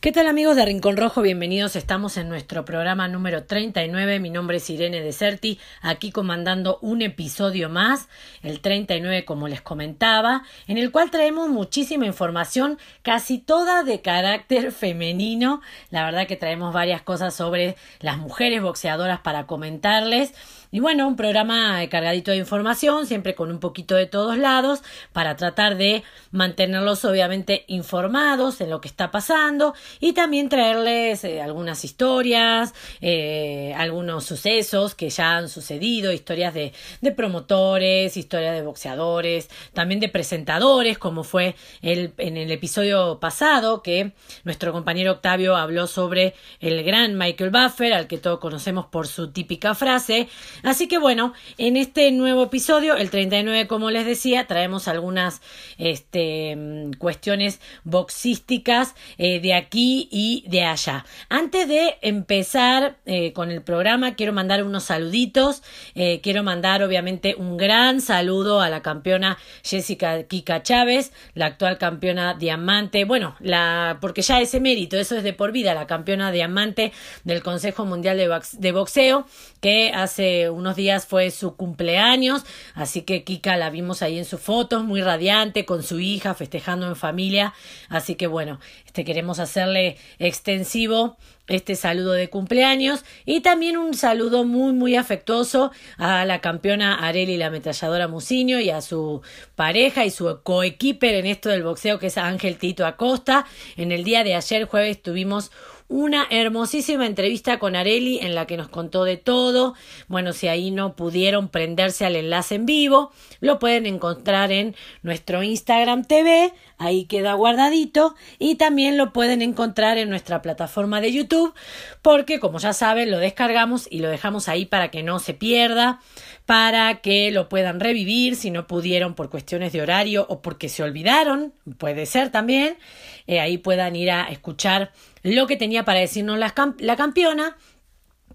¿Qué tal amigos de Rincón Rojo? Bienvenidos. Estamos en nuestro programa número 39. Mi nombre es Irene Deserti, aquí comandando un episodio más, el 39 como les comentaba, en el cual traemos muchísima información, casi toda de carácter femenino. La verdad que traemos varias cosas sobre las mujeres boxeadoras para comentarles. Y bueno, un programa cargadito de información, siempre con un poquito de todos lados, para tratar de mantenerlos obviamente informados en lo que está pasando y también traerles eh, algunas historias, eh, algunos sucesos que ya han sucedido, historias de, de, promotores, historias de boxeadores, también de presentadores, como fue el, en el episodio pasado que nuestro compañero Octavio habló sobre el gran Michael Buffer, al que todos conocemos por su típica frase. Así que bueno, en este nuevo episodio, el 39, como les decía, traemos algunas este, mm, cuestiones boxísticas eh, de aquí y de allá. Antes de empezar eh, con el programa, quiero mandar unos saluditos. Eh, quiero mandar, obviamente, un gran saludo a la campeona Jessica Kika Chávez, la actual campeona diamante. Bueno, la, porque ya ese mérito, eso es de por vida, la campeona diamante del Consejo Mundial de Boxeo, que hace unos días fue su cumpleaños. Así que Kika la vimos ahí en sus fotos, muy radiante, con su hija, festejando en familia. Así que bueno, este queremos hacerle extensivo este saludo de cumpleaños y también un saludo muy muy afectuoso a la campeona Areli la ametralladora Muciño y a su pareja y su coequiper en esto del boxeo que es Ángel Tito Acosta. En el día de ayer jueves tuvimos una hermosísima entrevista con Areli en la que nos contó de todo. Bueno, si ahí no pudieron prenderse al enlace en vivo, lo pueden encontrar en nuestro Instagram TV, ahí queda guardadito, y también lo pueden encontrar en nuestra plataforma de YouTube, porque como ya saben, lo descargamos y lo dejamos ahí para que no se pierda, para que lo puedan revivir si no pudieron por cuestiones de horario o porque se olvidaron, puede ser también, eh, ahí puedan ir a escuchar lo que tenía para decirnos la, la campeona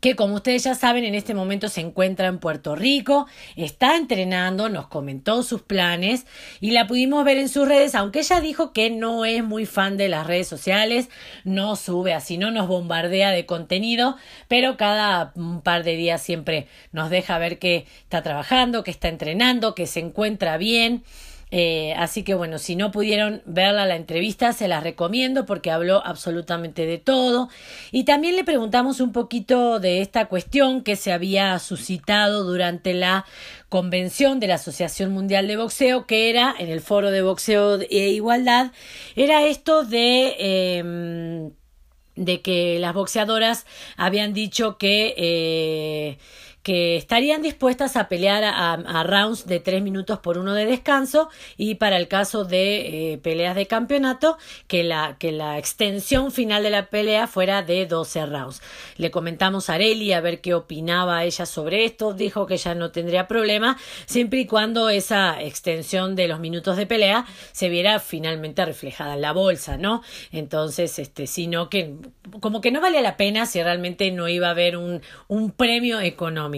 que como ustedes ya saben en este momento se encuentra en Puerto Rico, está entrenando, nos comentó sus planes y la pudimos ver en sus redes, aunque ella dijo que no es muy fan de las redes sociales, no sube así, no nos bombardea de contenido, pero cada un par de días siempre nos deja ver que está trabajando, que está entrenando, que se encuentra bien. Eh, así que bueno, si no pudieron verla la entrevista, se la recomiendo porque habló absolutamente de todo. Y también le preguntamos un poquito de esta cuestión que se había suscitado durante la convención de la Asociación Mundial de Boxeo, que era en el foro de boxeo e igualdad, era esto de... Em, de que las boxeadoras habían dicho que eh, que estarían dispuestas a pelear a, rounds de tres minutos por uno de descanso y para el caso de eh, peleas de campeonato que la, que la extensión final de la pelea fuera de 12 rounds. Le comentamos a Areli a ver qué opinaba ella sobre esto, dijo que ya no tendría problema siempre y cuando esa extensión de los minutos de pelea se viera finalmente reflejada en la bolsa, ¿no? Entonces, este, sino que como que no valía la pena si realmente no iba a haber un, un premio económico.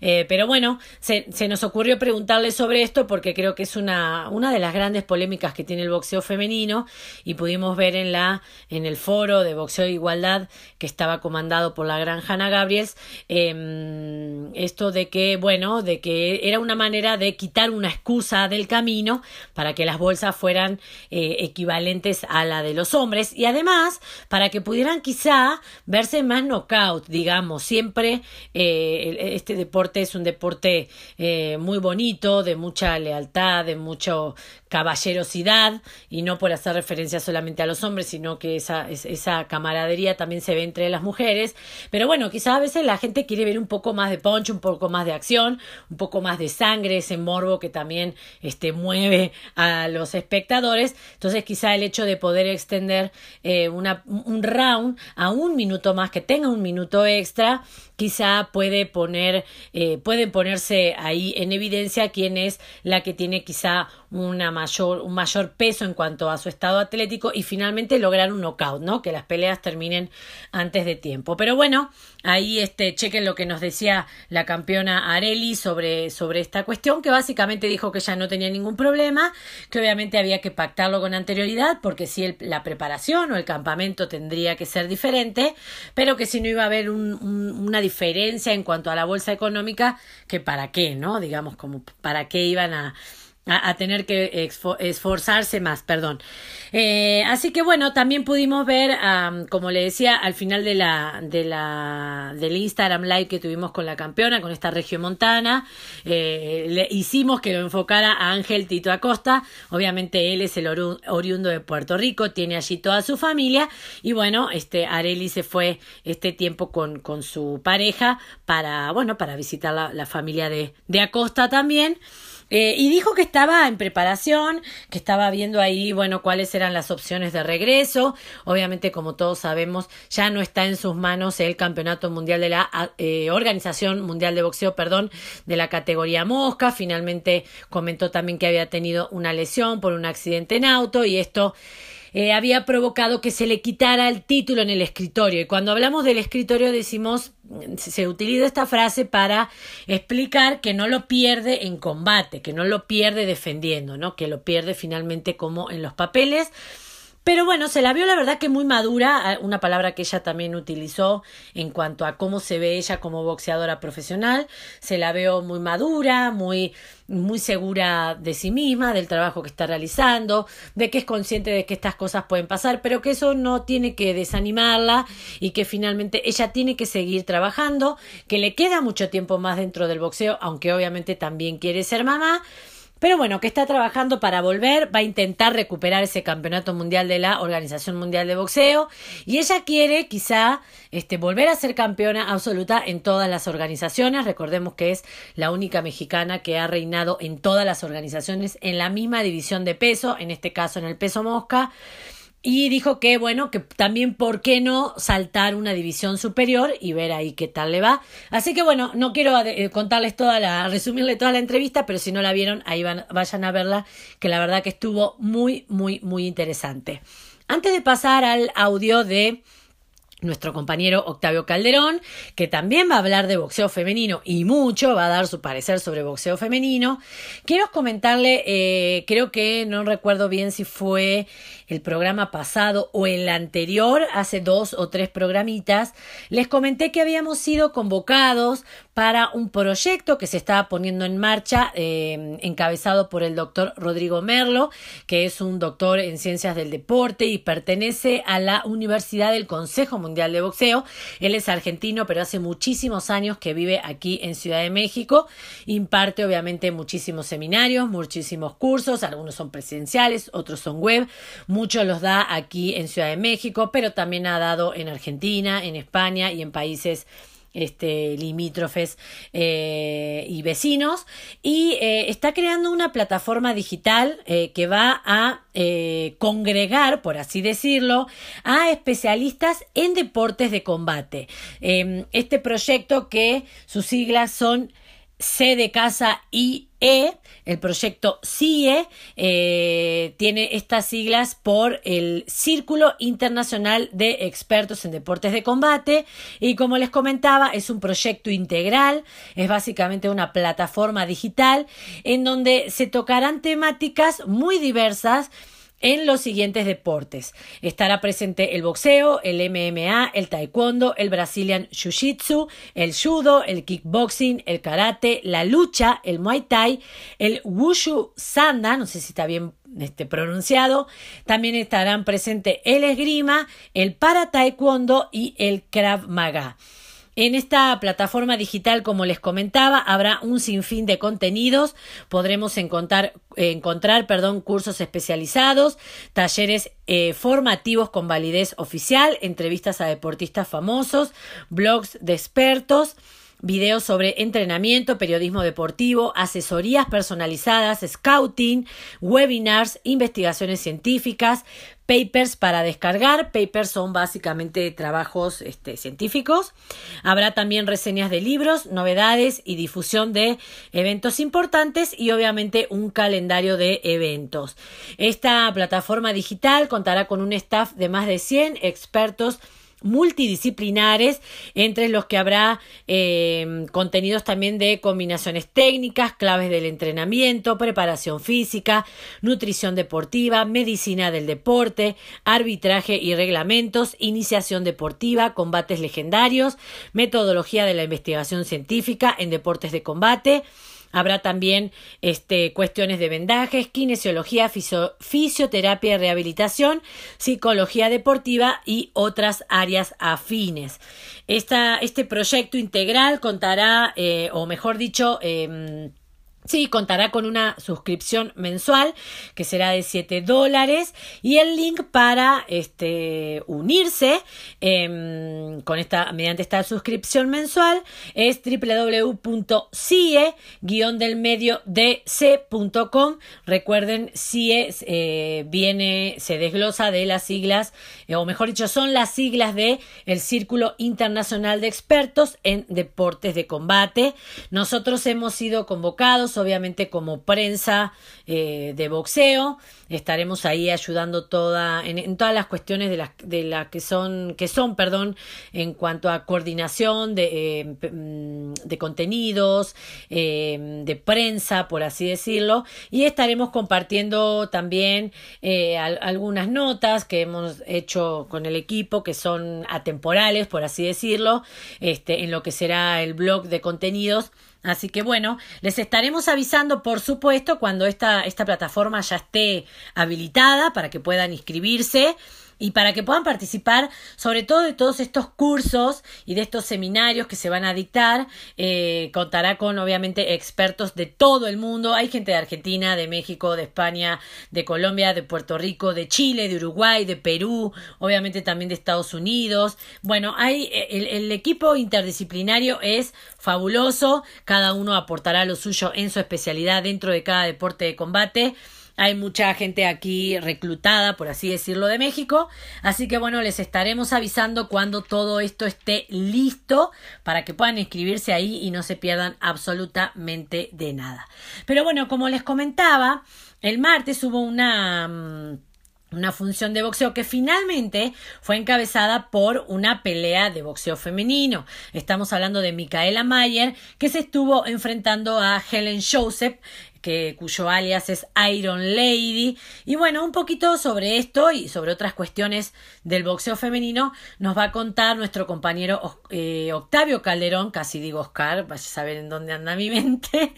Eh, pero bueno, se, nos ocurrió preguntarle sobre esto porque creo que es una, una de las grandes polémicas que tiene el boxeo femenino y pudimos ver en, la, en el foro de boxeo e igualdad que estaba comandado por la gran Hannah Gabriels em, esto de que, bueno, de que era una manera de quitar una excusa del camino para que las bolsas fueran eh, equivalentes a la de los hombres y además para que pudieran quizá verse más knockout, digamos, siempre eh, este deporte es un deporte eh, muy bonito, de mucha lealtad, de mucho caballerosidad y no por hacer referencia solamente a los hombres, sino que esa, esa camaradería también se ve entre las mujeres. Pero bueno, quizás a veces la gente quiere ver un poco más de punch, un poco más de acción, un poco más de sangre, ese morbo que también este, mueve a los espectadores. Entonces quizá el hecho de poder extender eh, una, un round a un minuto más, que tenga un minuto extra, quizá puede poner, eh, puede ponerse ahí en evidencia quién es la que tiene quizá una mayor, un mayor peso en cuanto a su estado atlético y finalmente lograr un knockout, ¿no? Que las peleas terminen antes de tiempo. Pero bueno, ahí este, chequen lo que nos decía la campeona Areli sobre, sobre esta cuestión, que básicamente dijo que ya no tenía ningún problema, que obviamente había que pactarlo con anterioridad, porque si la preparación o el campamento tendría que ser diferente, pero que si no iba a haber una diferencia en cuanto a la bolsa económica, que para qué, ¿no? Digamos, como para qué iban a a, tener que esforzarse más, perdón. Eh, así que bueno, también pudimos ver, como le decía, al final de la, de la, del Instagram Live que tuvimos con la campeona, con esta región montana, eh, le hicimos que lo enfocara a Ángel Tito Acosta. Obviamente él es el oriundo de Puerto Rico, tiene allí toda su familia y bueno, este Areli se fue este tiempo con, con su pareja para, bueno, para visitar la, la familia de, de Acosta también. Eh, y dijo que estaba en preparación, que estaba viendo ahí, bueno, cuáles eran las opciones de regreso. Obviamente, como todos sabemos, ya no está en sus manos el campeonato mundial de la eh, Organización Mundial de Boxeo, perdón, de la categoría mosca. Finalmente comentó también que había tenido una lesión por un accidente en auto y esto eh, había provocado que se le quitara el título en el escritorio. Y cuando hablamos del escritorio decimos, se utiliza esta frase para explicar que no lo pierde en combate, que no lo pierde defendiendo, ¿no? Que lo pierde finalmente como en los papeles pero bueno, se la vio la verdad que muy madura, una palabra que ella también utilizó en cuanto a cómo se ve ella como boxeadora profesional. Se la veo muy madura, muy, muy segura de sí misma, del trabajo que está realizando, de que es consciente de que estas cosas pueden pasar, pero que eso no tiene que desanimarla y que finalmente ella tiene que seguir trabajando, que le queda mucho tiempo más dentro del boxeo, aunque obviamente también quiere ser mamá pero bueno, que está trabajando para volver, va a intentar recuperar ese campeonato mundial de la Organización Mundial de Boxeo y ella quiere quizá este, volver a ser campeona absoluta en todas las organizaciones. Recordemos que es la única mexicana que ha reinado en todas las organizaciones en la misma división de peso, en este caso en el peso mosca. Y dijo que, bueno, que también, ¿por qué no saltar una división superior y ver ahí qué tal le va? Así que, bueno, no quiero eh, contarles toda la, resumirle toda la entrevista, pero si no la vieron, ahí van, vayan a verla, que la verdad que estuvo muy, muy, muy interesante. Antes de pasar al audio de nuestro compañero Octavio Calderón, que también va a hablar de boxeo femenino y mucho, va a dar su parecer sobre boxeo femenino. Quiero comentarle, eh, creo que no recuerdo bien si fue el programa pasado o el anterior, hace dos o tres programitas, les comenté que habíamos sido convocados para un proyecto que se estaba poniendo en marcha, eh, encabezado por el doctor Rodrigo Merlo, que es un doctor en ciencias del deporte y pertenece a la Universidad del Consejo Mundial de Boxeo. Él es argentino, pero hace muchísimos años que vive aquí en Ciudad de México. Imparte obviamente muchísimos seminarios, muchísimos cursos, algunos son presenciales, otros son web. Muchos los da aquí en Ciudad de México, pero también ha dado en Argentina, en España y en países este, limítrofes eh, y vecinos y eh, está creando una plataforma digital eh, que va a congregar, por así decirlo, a especialistas en deportes de combate. Em, este proyecto que sus siglas son C de casa IE, el proyecto CIE, eh, tiene estas siglas por el Círculo Internacional de Expertos en Deportes de Combate y como les comentaba es un proyecto integral, es básicamente una plataforma digital en donde se tocarán temáticas muy diversas en los siguientes deportes. Estará presente el boxeo, el MMA, el taekwondo, el Brazilian Jiu-Jitsu, el judo, el kickboxing, el karate, la lucha, el muay thai, el wushu sanda, no sé si está bien este, pronunciado. También estarán presentes el esgrima, el para taekwondo y el krav maga. En esta plataforma digital, como les comentaba, habrá un sinfín de contenidos. Podremos encontrar, encontrar perdón, cursos especializados, talleres eh, formativos con validez oficial, entrevistas a deportistas famosos, blogs de expertos videos sobre entrenamiento, periodismo deportivo, asesorías personalizadas, scouting, webinars, investigaciones científicas, papers para descargar. Papers son básicamente trabajos este, científicos. Habrá también reseñas de libros, novedades y difusión de eventos importantes y obviamente un calendario de eventos. Esta plataforma digital contará con un staff de más de 100 expertos multidisciplinares, entre los que habrá eh, contenidos también de combinaciones técnicas, claves del entrenamiento, preparación física, nutrición deportiva, medicina del deporte, arbitraje y reglamentos, iniciación deportiva, combates legendarios, metodología de la investigación científica en deportes de combate, Habrá también este, cuestiones de vendajes, kinesiología, fisioterapia y rehabilitación, psicología deportiva y otras áreas afines. este proyecto integral contará, eh, o mejor dicho, em, Sí, contará con una suscripción mensual que será de 7 dólares y el link para este, unirse em, con esta, mediante esta suscripción mensual es www.cie-delmediodc.com. Recuerden, CIE eh, viene, se desglosa de las siglas, eh, o mejor dicho, son las siglas de el Círculo Internacional de Expertos en Deportes de Combate. Nosotros hemos sido convocados obviamente como prensa eh, de boxeo. Estaremos ahí ayudando toda, en, todas las cuestiones de las, de las que son, que son, perdón, en cuanto a coordinación de, eh, mm, de contenidos, eh, de prensa, por así decirlo. Y estaremos compartiendo también algunas notas que hemos hecho con el equipo que son atemporales, por así decirlo, este, en lo que será el blog de contenidos Así que bueno, les estaremos avisando, por supuesto, cuando esta, esta plataforma ya esté habilitada para que puedan inscribirse y para que puedan participar sobre todo de todos estos cursos y de estos seminarios que se van a dictar. Eh, contará con obviamente expertos de todo el mundo. Hay gente de Argentina, de México, de España, de Colombia, de Puerto Rico, de Chile, de Uruguay, de Perú, obviamente también de Estados Unidos. Bueno, hay el, el equipo interdisciplinario es fabuloso. Cada uno aportará lo suyo en su especialidad dentro de cada deporte de combate. Hay mucha gente aquí reclutada, por así decirlo, de México. Así que bueno, les estaremos avisando cuando todo esto esté listo para que puedan inscribirse ahí y no se pierdan absolutamente de nada. Pero bueno, como les comentaba, el martes hubo una... Mm, una función de boxeo que finalmente fue encabezada por una pelea de boxeo femenino. Estamos hablando de Micaela Mayer, que se estuvo enfrentando a Helen Joseph que, cuyo alias es Iron Lady. Y bueno, un poquito sobre esto y sobre otras cuestiones del boxeo femenino nos va a contar nuestro compañero eh, Octavio Calderón, casi digo Oscar, vaya a saber en dónde anda mi mente.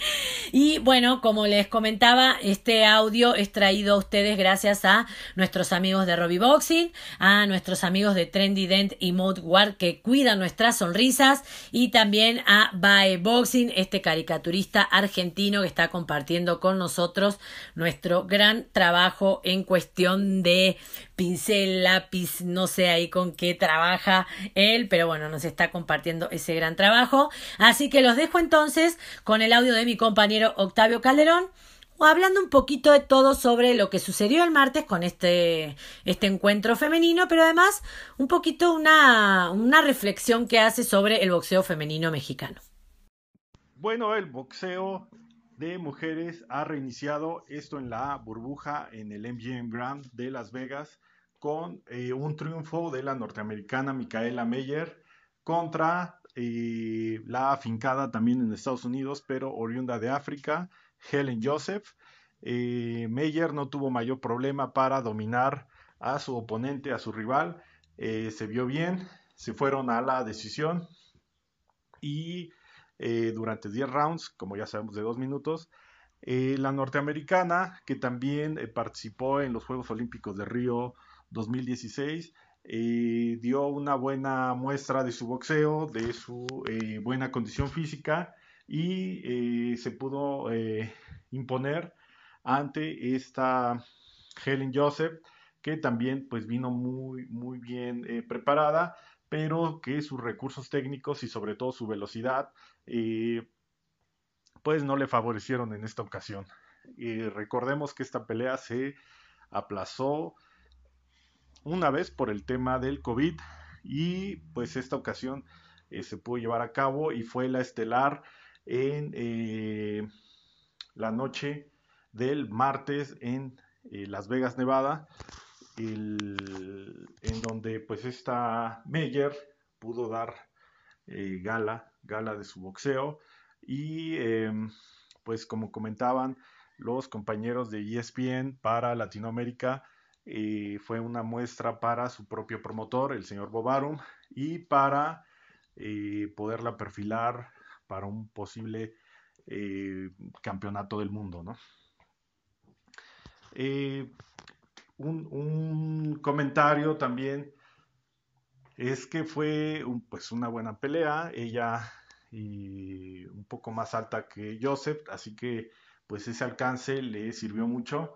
Y bueno, como les comentaba, este audio es traído a ustedes gracias a nuestros amigos de Robbie Boxing, a nuestros amigos de Trendy Dent y Mode War que cuidan nuestras sonrisas y también a Bae Boxing, este caricaturista argentino que está compartiendo con nosotros nuestro gran trabajo en cuestión de pincel, lápiz, no sé ahí con qué trabaja él, pero bueno, nos está compartiendo ese gran trabajo. Así que los dejo entonces con el audio de mi compañero Octavio Calderón hablando un poquito de todo sobre lo que sucedió el martes con este, este encuentro femenino, pero además un poquito una, una reflexión que hace sobre el boxeo femenino mexicano. Bueno, el boxeo de mujeres ha reiniciado esto en la burbuja en el MGM Grand de Las Vegas con eh, un triunfo de la norteamericana Micaela Meyer contra eh, la afincada también en Estados Unidos, pero oriunda de África, Helen Joseph. Eh, Meyer no tuvo mayor problema para dominar a su oponente, a su rival. se vio bien, se fueron a la decisión y eh, durante 10 rounds, como ya sabemos, de 2 minutos. Eh, la norteamericana, que también eh, participó en los Juegos Olímpicos de Río 2016, dio una buena muestra de su boxeo, de su buena condición física y se pudo imponer ante esta Helen Joseph, que también pues vino muy, muy bien preparada pero que sus recursos técnicos y sobre todo su velocidad, eh, pues no le favorecieron en esta ocasión. Y recordemos que esta pelea se aplazó una vez por el tema del COVID y pues esta ocasión eh, se pudo llevar a cabo y fue la estelar en eh, la noche del martes en Las Vegas, Nevada, en donde pues esta Meyer pudo dar eh, gala, gala de su boxeo y em, pues como comentaban los compañeros de ESPN para Latinoamérica, eh, fue una muestra para su propio promotor, el señor Bobarum, y para eh, poderla perfilar para un posible campeonato del mundo, ¿no? un, comentario también es que fue pues una buena pelea, ella y un poco más alta que Joseph, así que pues ese alcance le sirvió mucho.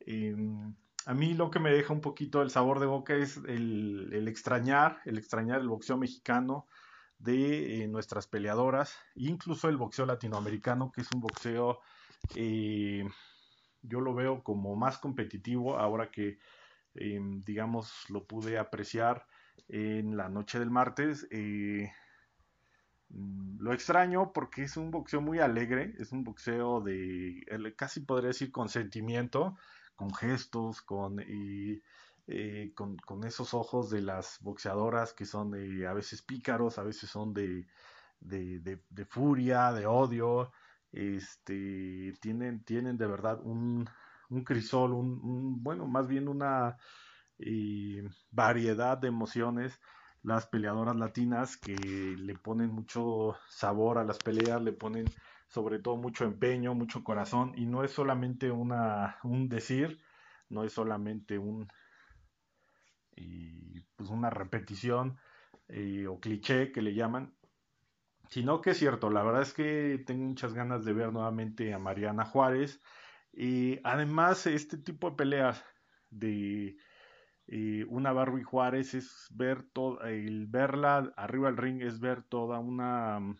Em, a mí lo que me deja un poquito el sabor de boca es el, extrañar, el extrañar el boxeo mexicano de eh, nuestras peleadoras, incluso el boxeo latinoamericano, que es un boxeo eh, yo lo veo como más competitivo ahora que, em, digamos, lo pude apreciar en la noche del martes. Eh, mm, lo extraño porque es un boxeo muy alegre, es un boxeo de, casi podría decir, con sentimiento, con gestos, con, eh, con, esos ojos de las boxeadoras que son a veces pícaros, a veces son de, de furia, de odio, este, tienen, tienen de verdad un, un crisol, un, bueno, más bien una eh, variedad de emociones las peleadoras latinas que le ponen mucho sabor a las peleas, le ponen sobre todo mucho empeño, mucho corazón y no es solamente una, un decir, no es solamente un y pues una repetición eh, o cliché que le llaman, sino que es cierto, la verdad es que tengo muchas ganas de ver nuevamente a Mariana Juárez. Y además, este tipo de peleas de eh, una Barbie Juárez es ver todo, el verla arriba del ring es ver toda una mm,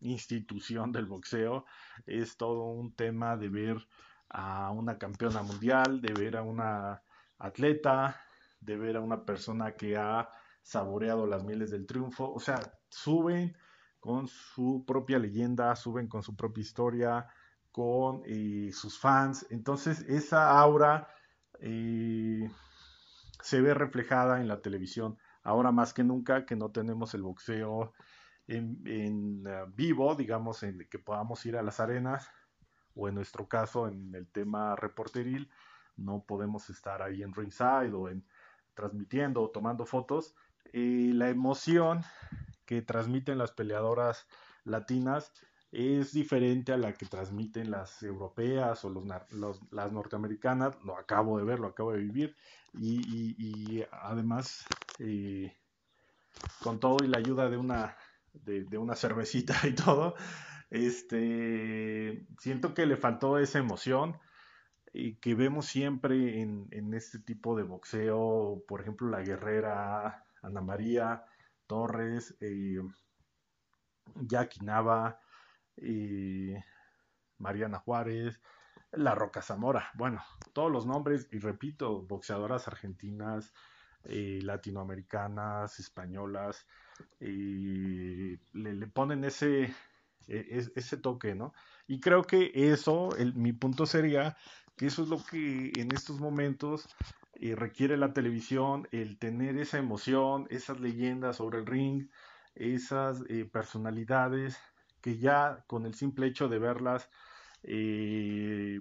institución del boxeo, es todo un tema de ver a una campeona mundial, de ver a una atleta, de ver a una persona que ha saboreado las mieles del triunfo, o sea, suben con su propia leyenda, suben con su propia historia, con eh, sus fans. Entonces esa aura eh, se ve reflejada en la televisión. Ahora más que nunca que no tenemos el boxeo en, eh, vivo, digamos, en que podamos ir a las arenas, o en nuestro caso en el tema reporteril, no podemos estar ahí en ringside o en transmitiendo o tomando fotos. la emoción que transmiten las peleadoras latinas es diferente a la que transmiten las europeas o las norteamericanas. Lo acabo de ver, lo acabo de vivir. Y, además, eh, con todo y la ayuda de una, de, una cervecita y todo, este, siento que le faltó esa emoción y que vemos siempre en, en este tipo de boxeo. Por ejemplo, la guerrera Ana María Torres, eh, Jackie Nava, eh, Mariana Juárez, La Roca Zamora. Bueno, todos los nombres, y repito, boxeadoras argentinas, eh, latinoamericanas, españolas, le, le, ponen ese, e, ese toque, ¿no? Y creo que eso, mi punto sería que eso es lo que en estos momentos y requiere la televisión el tener esa emoción, esas leyendas sobre el ring, esas eh, personalidades que ya con el simple hecho de verlas eh,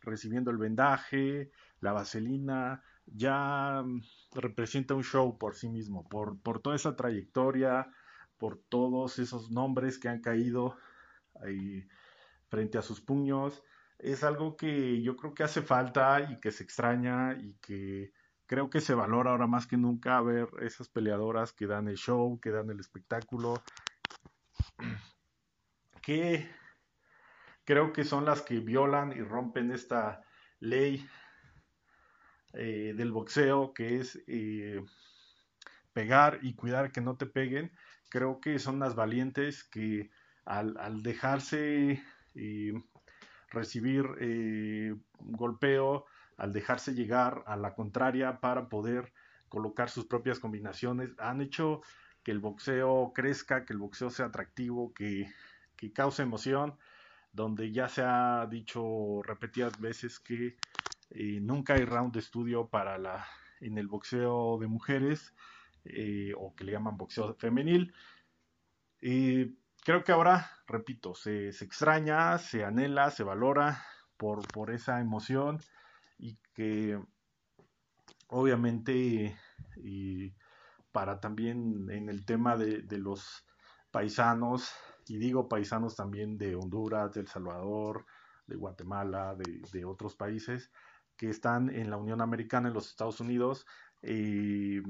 recibiendo el vendaje, la vaselina, ya mm, representa un show por sí mismo, por, toda esa trayectoria, por todos esos nombres que han caído frente a sus puños. Es algo que yo creo que hace falta y que se extraña y que creo que se valora ahora más que nunca ver esas peleadoras que dan el show, que dan el espectáculo, que creo que son las que violan y rompen esta ley eh, del boxeo que es eh, pegar y cuidar que no te peguen, creo que son las valientes que al, dejarse eh, recibir golpeo, al dejarse llegar a la contraria para poder colocar sus propias combinaciones, han hecho que el boxeo crezca, que el boxeo sea atractivo, que cause emoción, donde ya se ha dicho repetidas veces que eh, nunca hay round de estudio para la en el boxeo de mujeres eh, o que le llaman boxeo femenil. y creo que ahora, repito, se, se, extraña, se anhela, se valora por, por esa emoción y que obviamente y para también en el tema de, de, los paisanos, y digo paisanos también de Honduras, de El Salvador, de Guatemala, de, otros países que están en la Unión Americana, en los Estados Unidos, eh,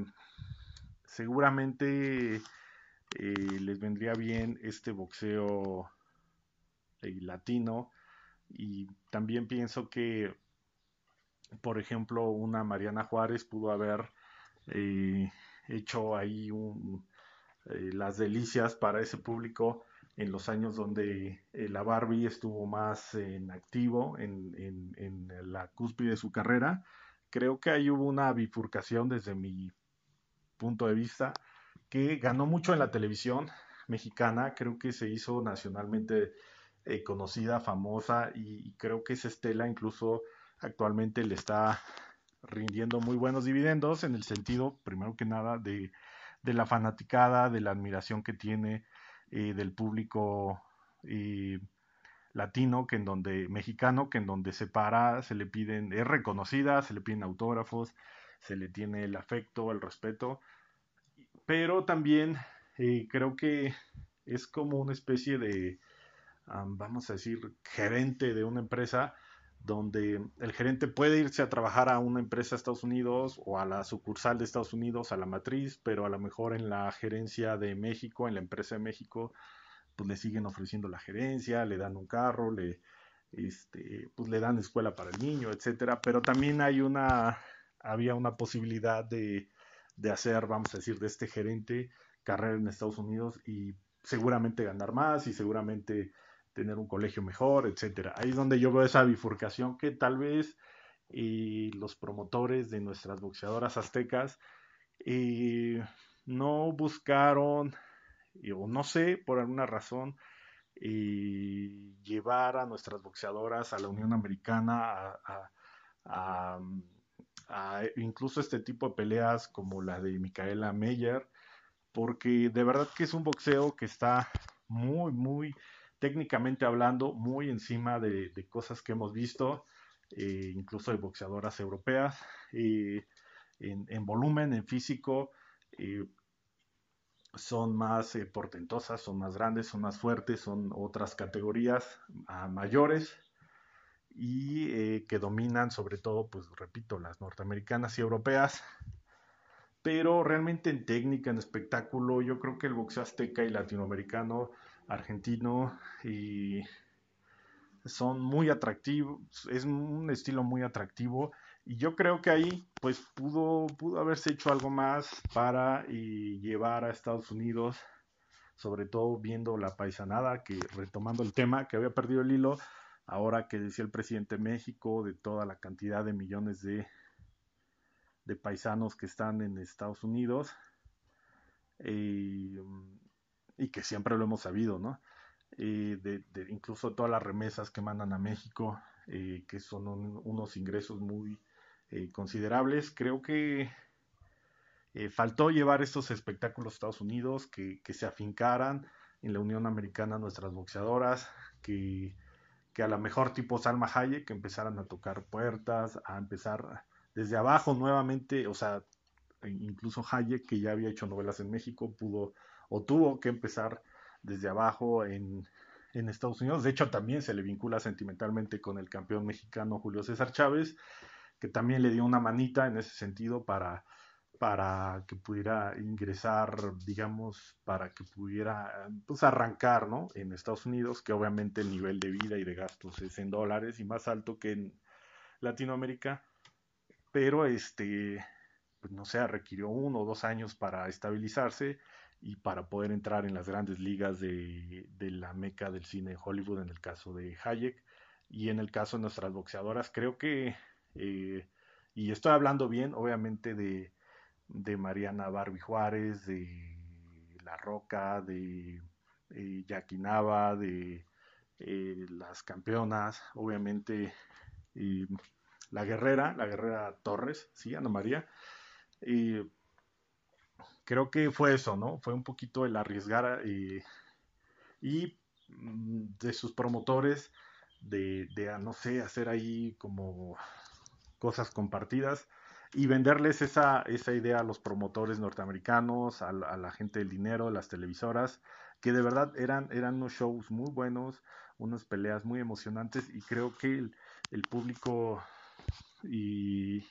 seguramente eh, les vendría bien este boxeo eh, latino. Y también pienso que por ejemplo una Mariana Juárez pudo haber hecho ahí las delicias para ese público en los años donde la Barbie estuvo más en activo en, en la cúspide de su carrera creo que ahí hubo una bifurcación desde mi punto de vista que ganó mucho en la televisión mexicana, creo que se hizo nacionalmente eh, conocida, famosa y creo que esa estela incluso actualmente le está rindiendo muy buenos dividendos en el sentido, primero que nada, de, de la fanaticada, de la admiración que tiene eh, del público latino, que en donde, mexicano, que en donde se para, se le piden, es reconocida, se le piden autógrafos, se le tiene el afecto, el respeto, pero también eh, creo que es como una especie de, vamos a decir, gerente de una empresa, donde el gerente puede irse a trabajar a una empresa de Estados Unidos o a la sucursal de Estados Unidos, a la matriz, pero a lo mejor en la gerencia de México, en la empresa de México, pues le siguen ofreciendo la gerencia, le dan un carro, le, este, pues le dan escuela para el niño, etcétera, pero también hay una, había una posibilidad de, de hacer, vamos a decir, de este gerente carrera en Estados Unidos y seguramente ganar más y seguramente tener un colegio mejor, etcétera. Ahí es donde yo veo esa bifurcación que tal vez y los promotores de nuestras boxeadoras aztecas eh, no buscaron o no sé, por alguna razón, llevar a nuestras boxeadoras a la Unión Americana, a, incluso este tipo de peleas como la de Micaela Meyer, porque de verdad que es un boxeo que está muy, muy técnicamente hablando, muy encima de, cosas que hemos visto, eh, incluso de boxeadoras europeas, en, en, volumen, en físico, eh, son más eh, portentosas, son más grandes, son más fuertes, son otras categorías mayores y eh, que dominan sobre todo, pues repito, las norteamericanas y europeas. Pero realmente en técnica, en espectáculo, yo creo que el boxeo azteca y latinoamericano, argentino, y son muy atractivos, es un estilo muy atractivo. Y yo creo que ahí pues pudo, pudo haberse hecho algo más para llevar a Estados Unidos, sobre todo viendo la paisanada, que retomando el tema, que había perdido el hilo, ahora que decía el presidente de México, de toda la cantidad de millones de, de paisanos que están en Estados Unidos, y que siempre lo hemos sabido, ¿no? de, incluso todas las remesas que mandan a México, eh, que son unos ingresos muy eh, considerables. Creo que eh, faltó llevar estos espectáculos a Estados Unidos, que, se afincaran en la Unión Americana nuestras boxeadoras, que, que a lo mejor tipo Salma Hayek, que empezaran a tocar puertas, a empezar desde abajo nuevamente, o sea, e incluso Hayek, que ya había hecho novelas en México, pudo o tuvo que empezar desde abajo en, en Estados Unidos. De hecho, también se le vincula sentimentalmente con el campeón mexicano Julio César Chávez que también le dio una manita en ese sentido para, para que pudiera ingresar, digamos, para que pudiera pues, arrancar, ¿no? En Estados Unidos, que obviamente el nivel de vida y de gastos es en dólares y más alto que en Latinoamérica, pero este, pues no sé, requirió uno o dos años para estabilizarse y para poder entrar en las grandes ligas de, la meca del cine de Hollywood, en el caso de Hayek, y en el caso de nuestras boxeadoras, creo que, eh, y estoy hablando bien, obviamente, de, de Mariana Barbie Juárez, de La Roca, de eh, Jackie Nava, de eh, las campeonas, obviamente, la guerrera, la guerrera Torres, sí, Ana María. Y creo que fue eso, ¿no? Fue un poquito el arriesgar y, y mm, de sus promotores de, de, no sé, hacer ahí como cosas compartidas y venderles esa, esa idea a los promotores norteamericanos, a, la gente del dinero, las televisoras, que de verdad eran, eran unos shows muy buenos, unas peleas muy emocionantes y creo que el, público y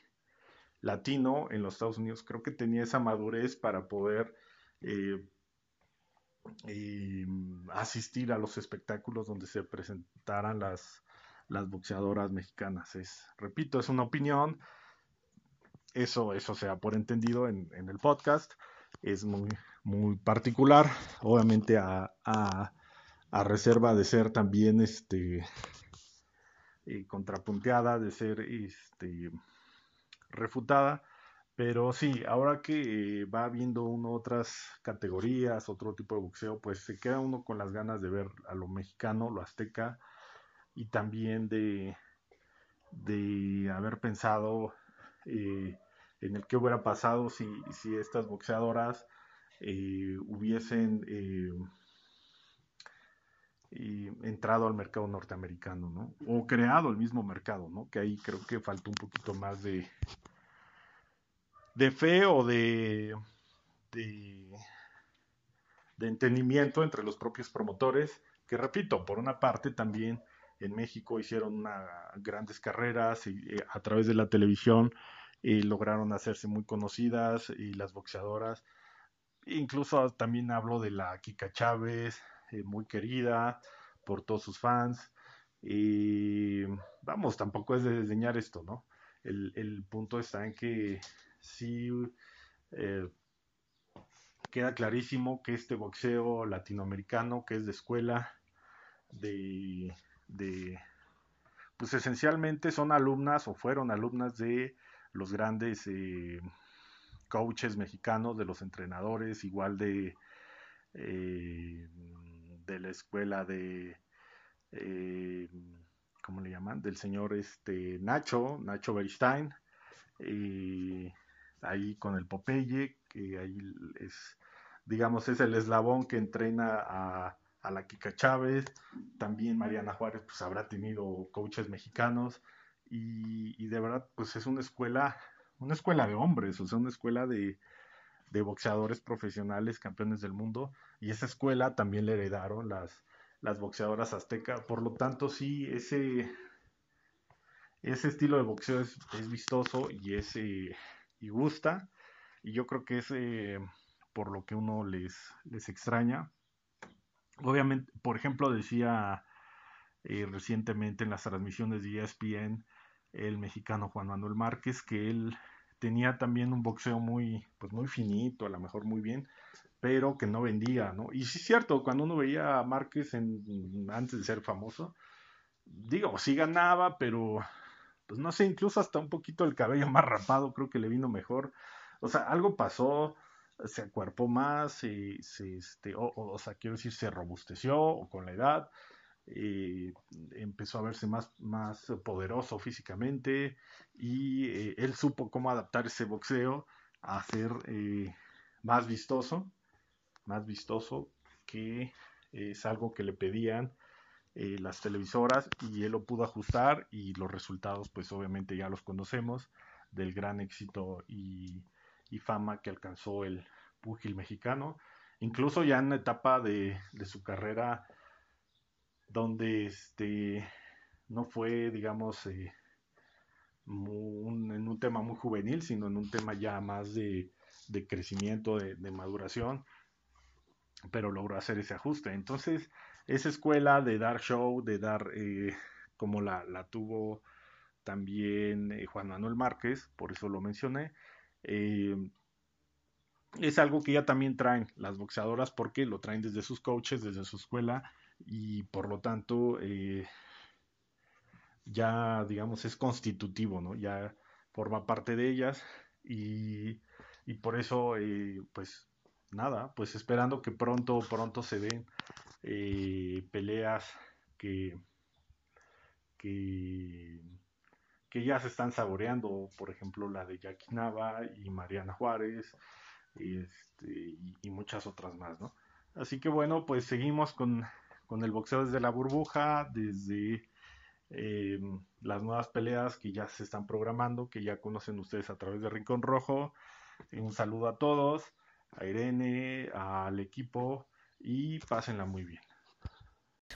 latino en los Estados Unidos creo que tenía esa madurez para poder eh, asistir a los espectáculos donde se presentaran las, boxeadoras mexicanas. Es, repito, es una opinión, eso, eso sea por entendido en, el podcast, es muy, muy particular, obviamente a, a, reserva de ser también este eh, contrapunteada, de ser este refutada. Pero sí, ahora que va viendo uno otras categorías, otro tipo de boxeo, pues se queda uno con las ganas de ver a lo mexicano, lo azteca, y también de, de haber pensado eh, en el que hubiera pasado si, si estas boxeadoras eh, hubiesen eh, entrado al mercado norteamericano, ¿no? O creado el mismo mercado, ¿no? Que ahí creo que faltó un poquito más de, de fe o de, de, entendimiento entre los propios promotores, que repito, por una parte también en México hicieron una, grandes carreras eh, a través de la televisión y lograron hacerse muy conocidas y las boxeadoras. Incluso también hablo de la Kika Chávez, eh, muy querida por todos sus fans. Y vamos, tampoco es de desdeñar esto, ¿no? El, punto está en que sí eh, queda clarísimo que este boxeo latinoamericano, que es de escuela, de, de pues esencialmente son alumnas o fueron alumnas de los grandes eh, coaches mexicanos, de los entrenadores, igual de, de la escuela de, eh, ¿cómo le llaman? Del señor este, Nacho, Nacho Beristain, ahí con el Popeye, que ahí es, digamos, es el eslabón que entrena a, a la Kika Chávez, también Mariana Juárez, pues habrá tenido coaches mexicanos, y, de verdad, pues es una escuela, una escuela de hombres, o sea, una escuela de, de boxeadores profesionales, campeones del mundo, y esa escuela también le heredaron las, las boxeadoras aztecas, por lo tanto sí, ese, ese estilo de boxeo es, vistoso y, es, y gusta, y yo creo que es eh, por lo que uno les, les extraña. Obviamente, por ejemplo, decía eh, recientemente en las transmisiones de ESPN el mexicano Juan Manuel Márquez, que él tenía también un boxeo muy, pues muy finito, a lo mejor muy bien, pero que no vendía, ¿no? Y sí es cierto, cuando uno veía a Márquez en, antes de ser famoso, digo, sí ganaba, pero pues no sé, incluso hasta un poquito el cabello más rapado creo que le vino mejor. O sea, algo pasó, se acuerpó más, y se, este, o, o, sea, quiero decir, se robusteció o con la edad eh, empezó a verse más, más poderoso físicamente y eh, él supo cómo adaptar ese boxeo a ser eh, más vistoso, más vistoso que es algo que le pedían las televisoras y él lo pudo ajustar y los resultados pues obviamente ya los conocemos del gran éxito y, fama que alcanzó el púgil mexicano. Incluso ya en la etapa de su carrera donde este no fue, digamos, eh, en un tema muy juvenil, sino en un tema ya más de, crecimiento, de, maduración, pero logró hacer ese ajuste. Entonces, esa escuela de dar show, de dar, eh, como la, tuvo también eh, Juan Manuel Márquez, por eso lo mencioné, es algo que ya también traen las boxeadoras porque lo traen desde sus coaches, desde su escuela y por lo tanto eh, ya digamos es constitutivo, ¿no? Ya forma parte de ellas y, y por eso eh, pues nada, pues esperando que pronto, pronto se den eh, peleas que, que, que ya se están saboreando, por ejemplo la de Jackie Nava y Mariana Juárez este, y, muchas otras más, ¿no? Así que bueno, pues seguimos con, con el boxeo desde la burbuja, desde eh, las nuevas peleas que ya se están programando, que ya conocen ustedes a través de Rincón Rojo. Un saludo a todos, a Irene, al equipo y pásenla muy bien.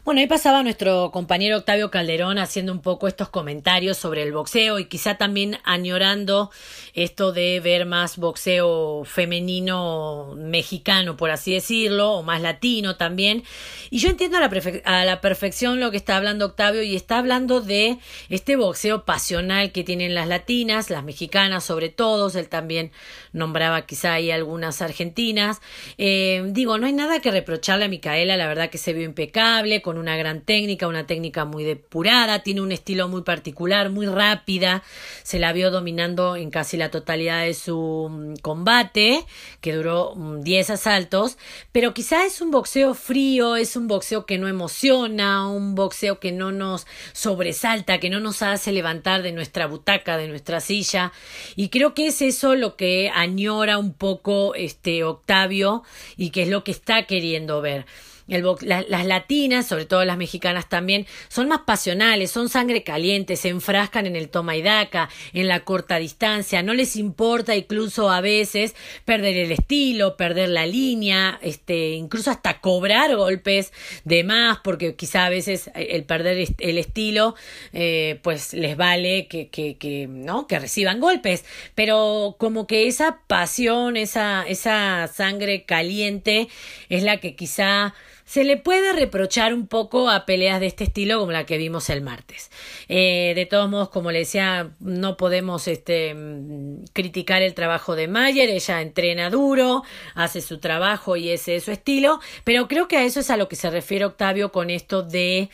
Bueno, ahí pasaba nuestro compañero Octavio Calderón haciendo un poco estos comentarios sobre el boxeo y quizá también añorando esto de ver más boxeo femenino mexicano, por así decirlo, o más latino también. Y yo entiendo a la, perfección lo que está hablando Octavio y está hablando de este boxeo pasional que tienen las latinas, las mexicanas sobre todo, él también nombraba quizá ahí algunas argentinas. Eh, digo, no hay nada que reprocharle a Micaela, la verdad que se vio impecable con una gran técnica, una técnica muy depurada, tiene un estilo muy particular, muy rápida, se la vio dominando en casi la totalidad de su mm, combate, que duró 10 mm, asaltos, pero quizá es un boxeo frío, es un boxeo que no emociona, un boxeo que no nos sobresalta, que no nos hace levantar de nuestra butaca, de nuestra silla, y creo que es eso lo que añora un poco este Octavio y que es lo que está queriendo ver las latinas, sobre todo las mexicanas también, son más pasionales, son sangre caliente, se enfrascan en el toma y daca, en la corta distancia, no les importa incluso a veces perder el estilo, perder la línea, este, incluso hasta cobrar golpes de más, porque quizá a veces el perder el estilo, eh, pues les vale que, que, que, ¿no? que reciban golpes, pero como que esa pasión, esa, esa sangre caliente es la que quizá se le puede reprochar un poco a peleas de este estilo como la que vimos el martes. Eh, de todos modos, como le decía, no podemos este, mm, criticar el trabajo de Mayer, ella entrena duro, hace su trabajo y ese es su estilo, pero creo que a eso es a lo que se refiere Octavio con esto de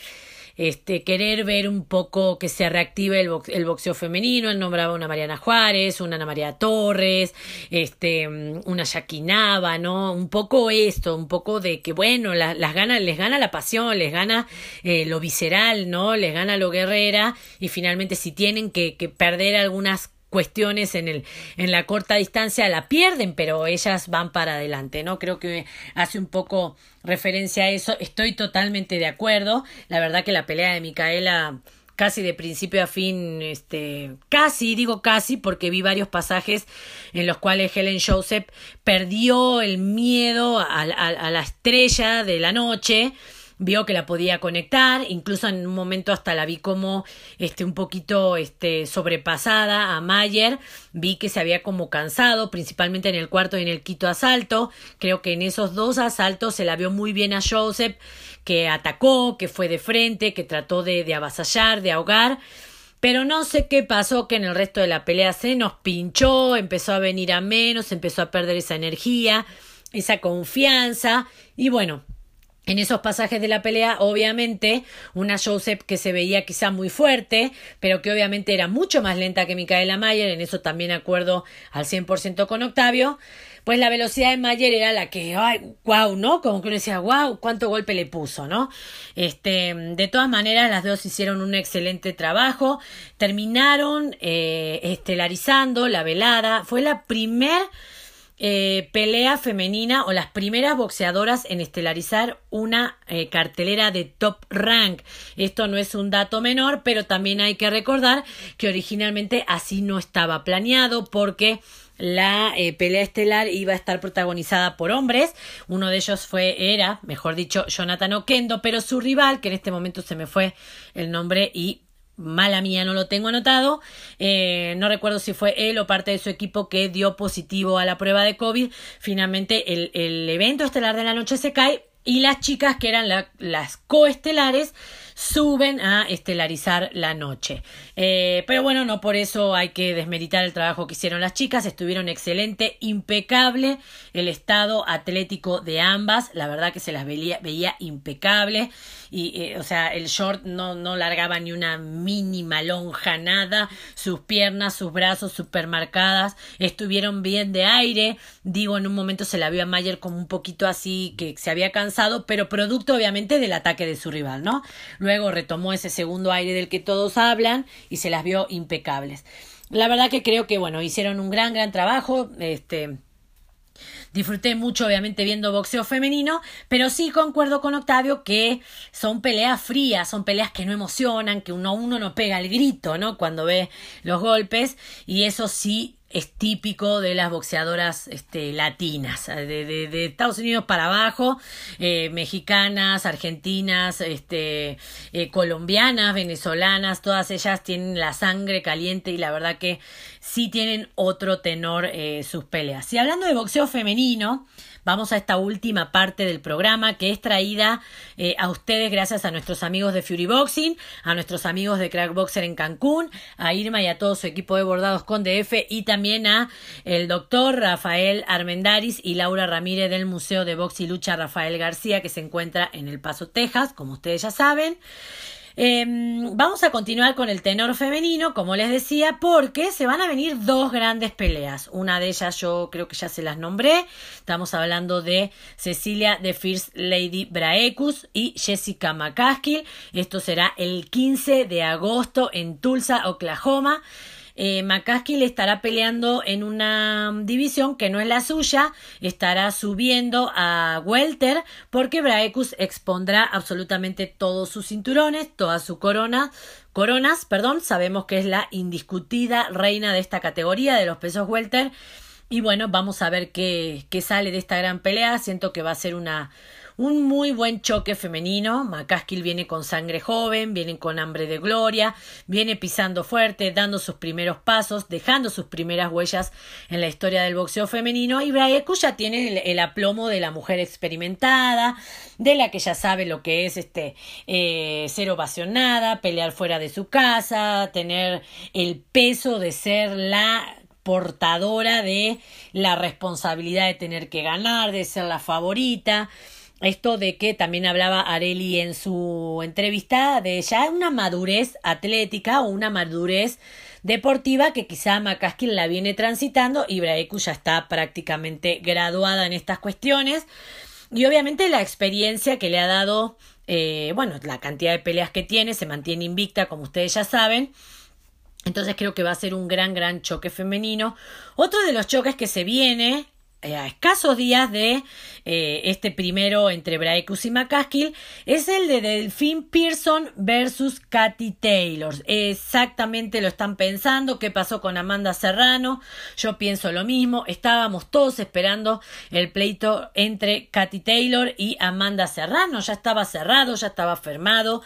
este, querer ver un poco que se reactive el, el boxeo femenino. Él nombraba una Mariana Juárez, una Ana María Torres, este, una Yaquinaba, ¿no? Un poco esto, un poco de que, bueno, las gana, les gana la pasión, les gana eh, lo visceral, ¿no? Les gana lo guerrera y finalmente si tienen que, que perder algunas cuestiones en el en la corta distancia la pierden pero ellas van para adelante no creo que hace un poco referencia a eso. Estoy totalmente de acuerdo. La verdad que la pelea de Micaela casi de principio a fin, este, casi, digo casi, porque vi varios pasajes en los cuales Helen Joseph perdió el miedo a la estrella de la noche, vio que la podía conectar, incluso en un momento hasta la vi como este un poquito este sobrepasada a Mayer, vi que se había como cansado, principalmente en el cuarto y en el quinto asalto, creo que en esos dos asaltos se la vio muy bien a Joseph, que atacó, que fue de frente, que trató de, de avasallar, de ahogar, pero no sé qué pasó que en el resto de la pelea se nos pinchó, empezó a venir a menos, empezó a perder esa energía, esa confianza. Y bueno, en esos pasajes de la pelea, obviamente, una Joseph que se veía quizá muy fuerte, pero que obviamente era mucho más lenta que Micaela Mayer, en eso también acuerdo al 100% con Octavio, pues la velocidad de Mayer era la que, ay, wow, ¿no? Como que uno decía, wow, cuánto golpe le puso, ¿no? Este, de todas maneras, las dos hicieron un excelente trabajo, terminaron eh, estelarizando la velada, fue la primer eh, pelea femenina o las primeras boxeadoras en estelarizar una eh, cartelera de top rank. Esto no es un dato menor, pero también hay que recordar que originalmente así no estaba planeado porque la eh, pelea estelar iba a estar protagonizada por hombres. Uno de ellos fue, era, mejor dicho, Jonathan Okendo, pero su rival, que en este momento se me fue el nombre y mala mía, no lo tengo anotado. Eh, no recuerdo si fue él o parte de su equipo que dio positivo a la prueba de COVID. Finalmente el, el evento estelar de la noche se cae y las chicas que eran las coestelares suben a estelarizar la noche. Eh, pero bueno, no por eso hay que desmeritar el trabajo que hicieron las chicas, estuvieron excelente, impecable el estado atlético de ambas, la verdad que se las veía, veía impecable y eh, o sea el short no, no largaba ni una mínima lonja nada sus piernas sus brazos super marcadas estuvieron bien de aire digo en un momento se la vio a Mayer como un poquito así que se había cansado pero producto obviamente del ataque de su rival no Luego retomó ese segundo aire del que todos hablan y se las vio impecables. La verdad que creo que, bueno, hicieron un gran, gran trabajo. Este, Disfruté mucho, obviamente, viendo boxeo femenino, pero sí concuerdo con Octavio que son peleas frías, son peleas que no emocionan, que uno, uno no pega el grito, ¿no? Cuando ve los golpes, y eso sí es típico de las boxeadoras este, latinas, de, de, de, Estados Unidos para abajo, eh, mexicanas, argentinas, este, eh, colombianas, venezolanas, todas ellas tienen la sangre caliente y la verdad que sí tienen otro tenor eh, sus peleas. Y hablando de boxeo femenino, vamos a esta última parte del programa que es traída eh, a ustedes gracias a nuestros amigos de Fury Boxing, a nuestros amigos de Crack Boxer en Cancún, a Irma y a todo su equipo de bordados con DF y también a el doctor Rafael Armendaris y Laura Ramírez del Museo de Box y Lucha Rafael García que se encuentra en El Paso, Texas, como ustedes ya saben. Em, vamos a continuar con el tenor femenino, como les decía, porque se van a venir dos grandes peleas. Una de ellas yo creo que ya se las nombré. Estamos hablando de Cecilia de First Lady Braecus y Jessica McCaskill. Esto será el 15 de agosto en Tulsa, Oklahoma. Eh, McCaskill estará peleando en una división que no es la suya, estará subiendo a Welter porque Braecus expondrá absolutamente todos sus cinturones, toda su corona, coronas, perdón, sabemos que es la indiscutida reina de esta categoría de los pesos Welter. Y bueno, vamos a ver qué, qué sale de esta gran pelea. Siento que va a ser una, un muy buen choque femenino. McCaskill viene con sangre joven, viene con hambre de gloria, viene pisando fuerte, dando sus primeros pasos, dejando sus primeras huellas en la historia del boxeo femenino. Y Braeku ya tiene el, aplomo de la mujer experimentada, de la que ya sabe lo que es este eh, ser ovacionada, pelear fuera de su casa, tener el peso de ser la portadora de la responsabilidad de tener que ganar, de ser la favorita esto de que también hablaba Areli en su entrevista de ya una madurez atlética o una madurez deportiva que quizá McCaskill la viene transitando. Y ya está prácticamente graduada en estas cuestiones. Y obviamente la experiencia que le ha dado eh, bueno la cantidad de peleas que tiene se mantiene invicta como ustedes ya saben. Entonces creo que va a ser un gran gran choque femenino. Otro de los choques que se viene a escasos días de eh, este primero entre Braecus y McCaskill es el de Delphine Pearson versus Katy Taylor. Exactamente lo están pensando. ¿Qué pasó con Amanda Serrano? Yo pienso lo mismo. Estábamos todos esperando el pleito entre Katy Taylor y Amanda Serrano. Ya estaba cerrado, ya estaba firmado.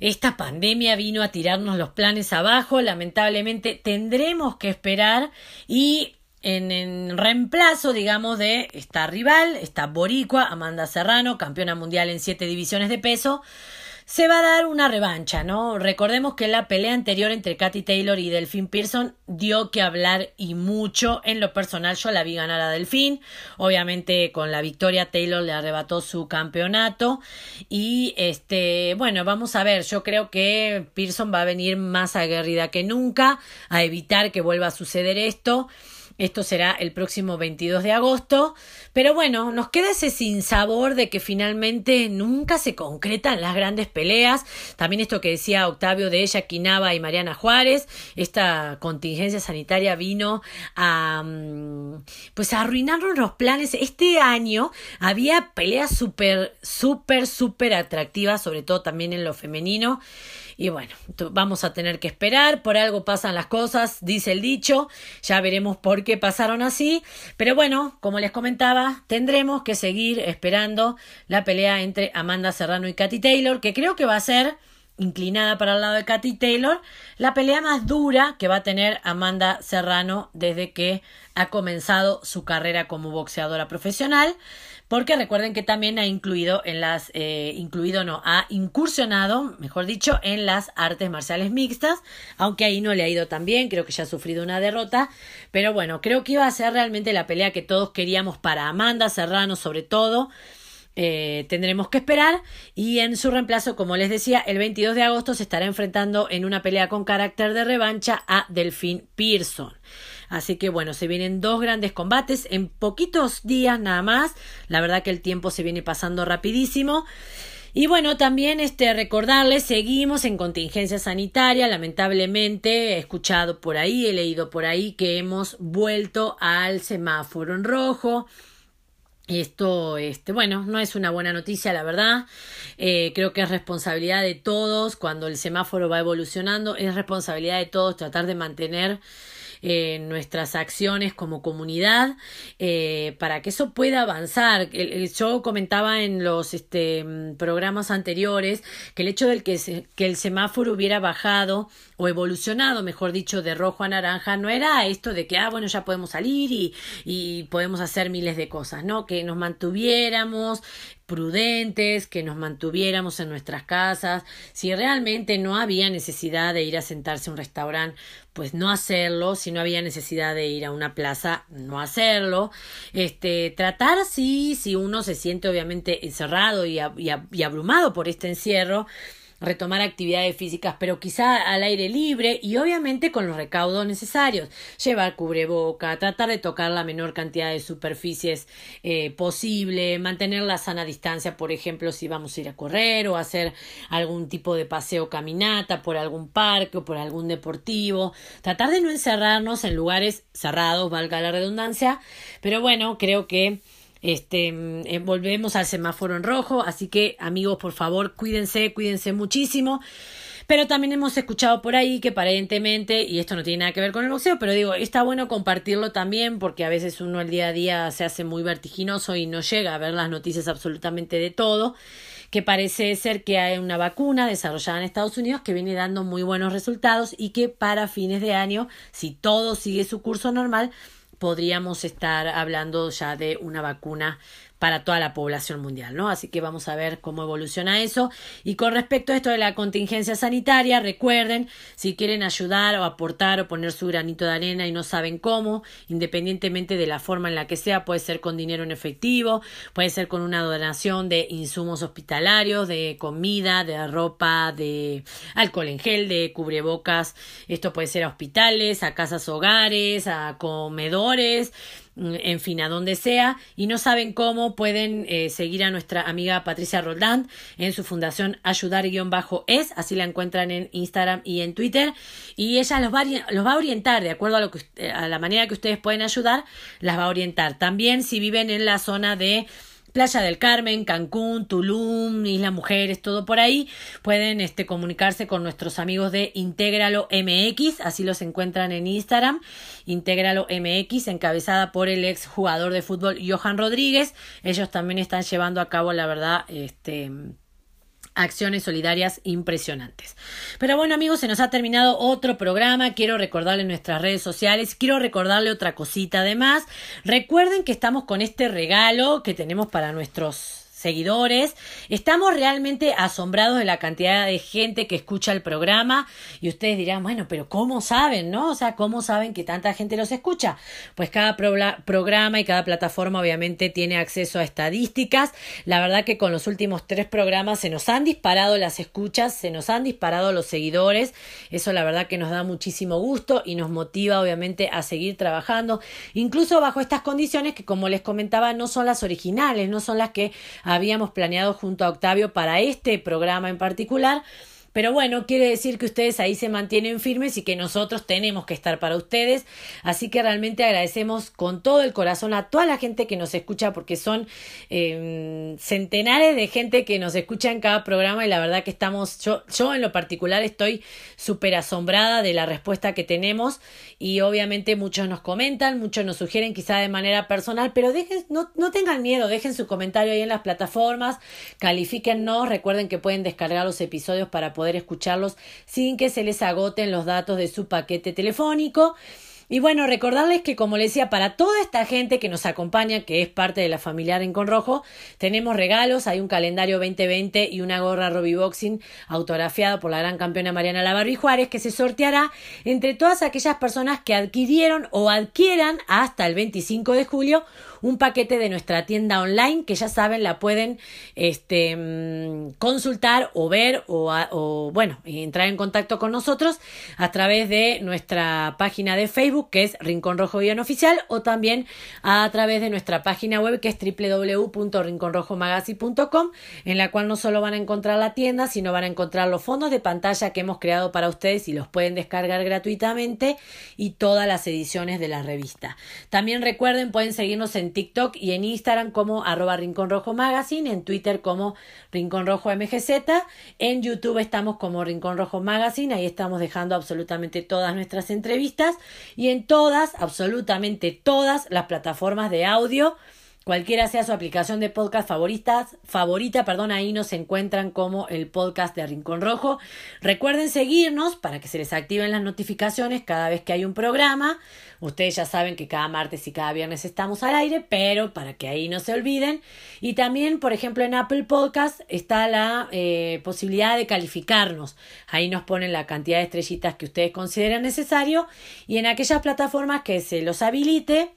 Esta pandemia vino a tirarnos los planes abajo. Lamentablemente tendremos que esperar y en, reemplazo, digamos, de esta rival, esta boricua, Amanda Serrano, campeona mundial en siete divisiones de peso, se va a dar una revancha, ¿no? Recordemos que la pelea anterior entre Katy Taylor y Delphine Pearson dio que hablar y mucho. En lo personal, yo la vi ganar a Delphine. Obviamente, con la victoria, Taylor le arrebató su campeonato. Y este, bueno, vamos a ver. Yo creo que Pearson va a venir más aguerrida que nunca a evitar que vuelva a suceder esto. Esto será el próximo 22 de agosto. Pero bueno, nos queda ese sinsabor de que finalmente nunca se concretan las grandes peleas. También esto que decía Octavio de ella, Quinaba y Mariana Juárez. Esta contingencia sanitaria vino a mm, pues a arruinarnos los planes. Este año había peleas súper, súper, súper atractivas, sobre todo también en lo femenino. Y bueno, vamos a tener que esperar, por algo pasan las cosas, dice el dicho, ya veremos por qué pasaron así, pero bueno, como les comentaba, tendremos que seguir esperando la pelea entre Amanda Serrano y Katy Taylor, que creo que va a ser inclinada para el lado de Katy Taylor, la pelea más dura que va a tener Amanda Serrano desde que ha comenzado su carrera como boxeadora profesional porque recuerden que también ha incluido en las, eh, incluido no, ha incursionado, mejor dicho, en las artes marciales mixtas, aunque ahí no le ha ido tan bien, creo que ya ha sufrido una derrota, pero bueno, creo que iba a ser realmente la pelea que todos queríamos para Amanda Serrano sobre todo. Eh, tendremos que esperar y en su reemplazo, como les decía, el 22 de agosto se estará enfrentando en una pelea con carácter de revancha a Delfín Pearson. Así que bueno, se vienen dos grandes combates en poquitos días nada más. La verdad que el tiempo se viene pasando rapidísimo. Y bueno, también este recordarles, seguimos en contingencia sanitaria, lamentablemente he escuchado por ahí, he leído por ahí que hemos vuelto al semáforo en rojo. Esto, este, bueno, no es una buena noticia, la verdad. Eh, creo que es responsabilidad de todos cuando el semáforo va evolucionando, es responsabilidad de todos tratar de mantener eh, nuestras acciones como comunidad eh, para que eso pueda avanzar. Yo comentaba en los este, programas anteriores que el hecho de que, que el semáforo hubiera bajado o evolucionado, mejor dicho, de rojo a naranja, no era esto de que, ah, bueno, ya podemos salir y, y podemos hacer miles de cosas, ¿no? Que nos mantuviéramos prudentes, que nos mantuviéramos en nuestras casas. Si realmente no había necesidad de ir a sentarse a un restaurante, pues no hacerlo. Si no había necesidad de ir a una plaza, no hacerlo. Este, tratar, sí, si uno se siente obviamente encerrado y, y abrumado por este encierro, retomar actividades físicas, pero quizá al aire libre y obviamente con los recaudos necesarios. Llevar cubreboca, tratar de tocar la menor cantidad de superficies eh, posible, mantener la sana distancia, por ejemplo, si vamos a ir a correr o hacer algún tipo de paseo caminata por algún parque o por algún deportivo. Tratar de no encerrarnos en lugares cerrados, valga la redundancia, pero bueno, creo que este, eh, volvemos al semáforo en rojo, así que amigos, por favor, cuídense, cuídense muchísimo. Pero también hemos escuchado por ahí que aparentemente, y esto no tiene nada que ver con el boxeo, pero digo, está bueno compartirlo también porque a veces uno el día a día se hace muy vertiginoso y no llega a ver las noticias absolutamente de todo, que parece ser que hay una vacuna desarrollada en Estados Unidos que viene dando muy buenos resultados y que para fines de año, si todo sigue su curso normal, podríamos estar hablando ya de una vacuna para toda la población mundial, ¿no? Así que vamos a ver cómo evoluciona eso. Y con respecto a esto de la contingencia sanitaria, recuerden, si quieren ayudar o aportar o poner su granito de arena y no saben cómo, independientemente de la forma en la que sea, puede ser con dinero en efectivo, puede ser con una donación de insumos hospitalarios, de comida, de ropa, de alcohol en gel, de cubrebocas. Esto puede ser a hospitales, a casas hogares, a comedores, en fin, a donde sea, y no saben cómo, pueden eh, seguir a nuestra amiga Patricia Roldán en su fundación ayudar-es, así la encuentran en Instagram y en Twitter, y ella los va, los va a orientar, de acuerdo a, lo que, a la manera que ustedes pueden ayudar, las va a orientar. También si viven en la zona de Playa del Carmen, Cancún, Tulum, Isla Mujeres, todo por ahí, pueden este, comunicarse con nuestros amigos de Intégralo MX, así los encuentran en Instagram, Intégralo MX, encabezada por el ex jugador de fútbol Johan Rodríguez. Ellos también están llevando a cabo, la verdad, este acciones solidarias impresionantes. Pero bueno amigos, se nos ha terminado otro programa. Quiero recordarle nuestras redes sociales. Quiero recordarle otra cosita además. Recuerden que estamos con este regalo que tenemos para nuestros seguidores. Estamos realmente asombrados de la cantidad de gente que escucha el programa y ustedes dirán, bueno, pero ¿cómo saben, no? O sea, ¿cómo saben que tanta gente los escucha? Pues cada programa y cada plataforma obviamente tiene acceso a estadísticas. La verdad que con los últimos tres programas se nos han disparado las escuchas, se nos han disparado los seguidores. Eso la verdad que nos da muchísimo gusto y nos motiva obviamente a seguir trabajando, incluso bajo estas condiciones que como les comentaba no son las originales, no son las que habíamos planeado junto a Octavio para este programa en particular. Pero bueno, quiere decir que ustedes ahí se mantienen firmes y que nosotros tenemos que estar para ustedes. Así que realmente agradecemos con todo el corazón a toda la gente que nos escucha porque son em, centenares de gente que nos escucha en cada programa y la verdad que estamos, yo, yo en lo particular estoy súper asombrada de la respuesta que tenemos y obviamente muchos nos comentan, muchos nos sugieren quizá de manera personal, pero dejen, no, no tengan miedo, dejen su comentario ahí en las plataformas, califíquennos, recuerden que pueden descargar los episodios para poder poder escucharlos sin que se les agoten los datos de su paquete telefónico. Y bueno, recordarles que, como les decía, para toda esta gente que nos acompaña, que es parte de la familia Rincón Rojo, tenemos regalos. Hay un calendario 2020 y una gorra Robbie Boxing autografiado por la gran campeona Mariana Lavarri Juárez, que se sorteará entre todas aquellas personas que adquirieron o adquieran hasta el 25 de julio un paquete de nuestra tienda online que ya saben la pueden este, mm, consultar o ver o, bueno, entrar en contacto con nosotros a través de nuestra página de Facebook que es Rincón Rojo Guión Oficial o también a través de nuestra página web que es www.rinconrojomagazine.com en la cual no solo van a encontrar la tienda sino van a encontrar los fondos de pantalla que hemos creado para ustedes y los pueden descargar gratuitamente y todas las ediciones de la revista. También recuerden pueden seguirnos en TikTok y en Instagram como arroba Rincón Rojo Magazine, en Twitter como Rincón Rojo MGZ, en YouTube estamos como Rincón Rojo Magazine, ahí estamos dejando absolutamente todas nuestras entrevistas y en todas, absolutamente todas las plataformas de audio Cualquiera sea su aplicación de podcast favoritas, favorita, perdón, ahí nos encuentran como el podcast de Rincón Rojo. Recuerden seguirnos para que se les activen las notificaciones cada vez que hay un programa. Ustedes ya saben que cada martes y cada viernes estamos al aire, pero para que ahí no se olviden. Y también, por ejemplo, en Apple Podcast está la eh, posibilidad de calificarnos. Ahí nos ponen la cantidad de estrellitas que ustedes consideran necesario. Y en aquellas plataformas que se los habilite,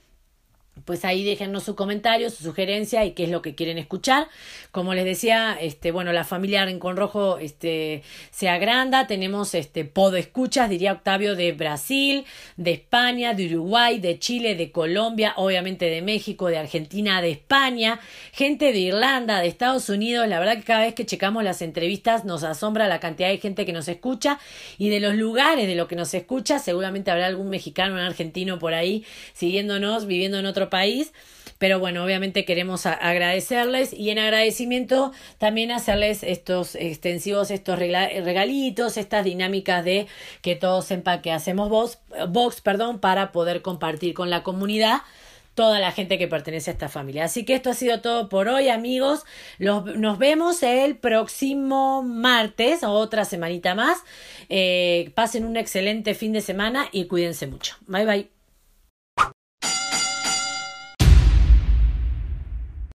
pues ahí déjennos su comentario, su sugerencia y qué es lo que quieren escuchar. Como les decía, este, bueno, la familia Rincón Rojo este, se agranda, tenemos este podo escuchas, diría Octavio, de Brasil, de España, de Uruguay, de Chile, de Colombia, obviamente de México, de Argentina, de España, gente de Irlanda, de Estados Unidos. La verdad que cada vez que checamos las entrevistas nos asombra la cantidad de gente que nos escucha y de los lugares de lo que nos escucha, seguramente habrá algún mexicano, un argentino por ahí siguiéndonos, viviendo en otro país. Pero bueno, obviamente queremos agradecerles y en agradecimiento también hacerles estos extensivos, estos regalitos, estas dinámicas de que todos sepan que hacemos box, box perdón, para poder compartir con la comunidad toda la gente que pertenece a esta familia. Así que esto ha sido todo por hoy, amigos. nos vemos el próximo martes, otra semanita más. Eh, pasen un excelente fin de semana y cuídense mucho. Bye bye.